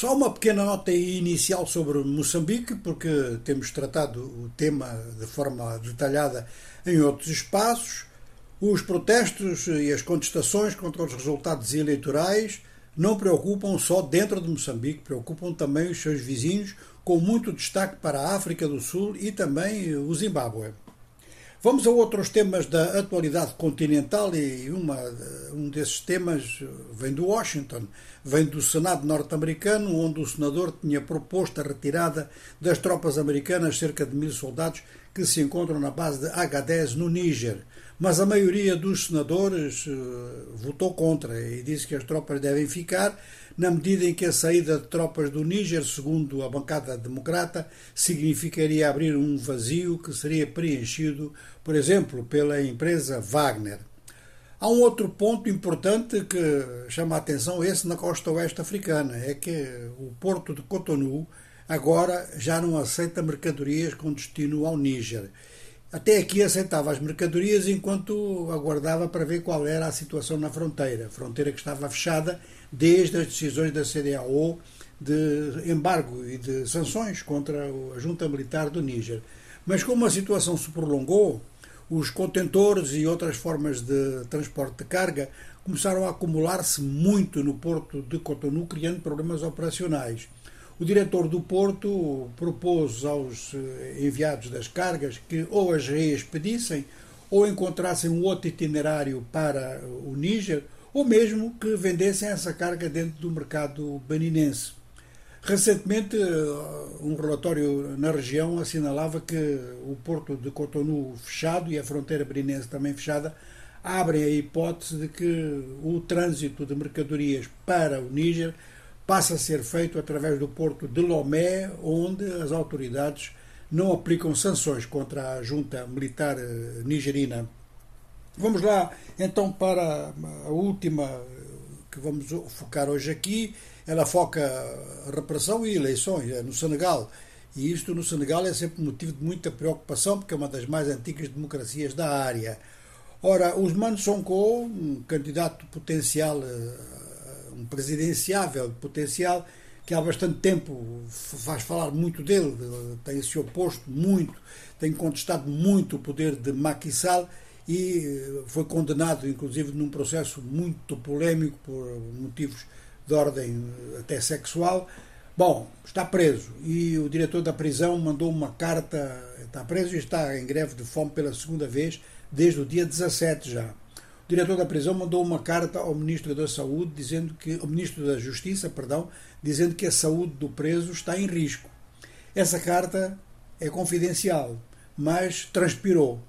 Só uma pequena nota inicial sobre Moçambique, porque temos tratado o tema de forma detalhada em outros espaços. Os protestos e as contestações contra os resultados eleitorais não preocupam só dentro de Moçambique, preocupam também os seus vizinhos, com muito destaque para a África do Sul e também o Zimbábue. Vamos a outros temas da atualidade continental e uma, um desses temas vem do Washington, vem do Senado norte-americano, onde o senador tinha proposto a retirada das tropas americanas, cerca de mil soldados, que se encontram na base de H-10 no Níger. Mas a maioria dos senadores uh, votou contra e disse que as tropas devem ficar, na medida em que a saída de tropas do Níger, segundo a bancada democrata, significaria abrir um vazio que seria preenchido, por exemplo, pela empresa Wagner. Há um outro ponto importante que chama a atenção, esse na costa oeste africana, é que o porto de Cotonou agora já não aceita mercadorias com destino ao Níger até aqui aceitava as mercadorias enquanto aguardava para ver qual era a situação na fronteira. Fronteira que estava fechada desde as decisões da CDAO de embargo e de sanções contra a junta militar do Níger. Mas como a situação se prolongou, os contentores e outras formas de transporte de carga começaram a acumular-se muito no porto de Cotonou, criando problemas operacionais. O diretor do Porto propôs aos eh, enviados das cargas que ou as reexpedissem ou encontrassem um outro itinerário para o Níger ou mesmo que vendessem essa carga dentro do mercado beninense. Recentemente, eh, um relatório na região assinalava que o porto de Cotonou fechado e a fronteira beninense também fechada abrem a hipótese de que o trânsito de mercadorias para o Níger passa a ser feito através do porto de Lomé, onde as autoridades não aplicam sanções contra a junta militar eh, nigerina. Vamos lá então para a última que vamos focar hoje aqui. Ela foca repressão e eleições é no Senegal. E isto no Senegal é sempre motivo de muita preocupação, porque é uma das mais antigas democracias da área. Ora, Ousmane Sonko, um candidato potencial eh, um presidenciável potencial que há bastante tempo faz falar muito dele, tem se oposto muito, tem contestado muito o poder de Macky Sall e eh, foi condenado, inclusive, num processo muito polémico por motivos de ordem eh, até sexual. Bom, está preso e o diretor da prisão mandou uma carta, está preso e está em greve de fome pela segunda vez desde o dia 17 já diretor da prisão mandou uma carta ao Ministro da Saúde, dizendo que, ao Ministro da Justiça, perdão, dizendo que a saúde do preso está em risco. Essa carta é confidencial, mas transpirou.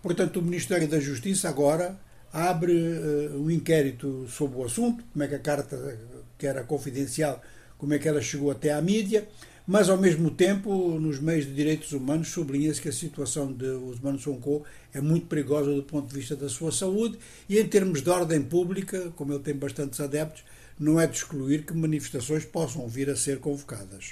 Portanto, o Ministério da Justiça agora abre uh, um inquérito sobre o assunto, como é que a carta, que era confidencial, como é que ela chegou até à mídia, mas ao mesmo tempo, nos meios de direitos humanos, sublinha-se que a situação de Usman Sonko é muito perigosa do ponto de vista da sua saúde e, em termos de ordem pública, como ele tem bastantes adeptos, não é de excluir que manifestações possam vir a ser convocadas.